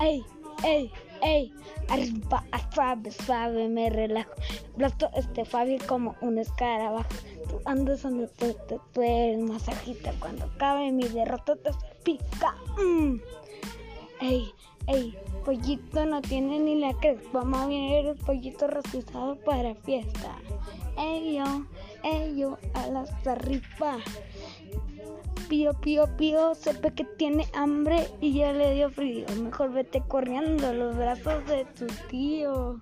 ey, ey, ey, arriba, suave, suave, me relajo. Plato este Fabi como un escarabajo. Tú andas donde tú, tú, tú masajita. Cuando acabe mi derrota te pica. Mm. Ey, ey, pollito no tiene ni la crespa, más bien eres pollito rostizado para fiesta. Ey yo, ey yo, alas arriba. Pío, pío, pío, sepe que tiene hambre y ya le dio frío. Mejor vete corriendo a los brazos de tu tío.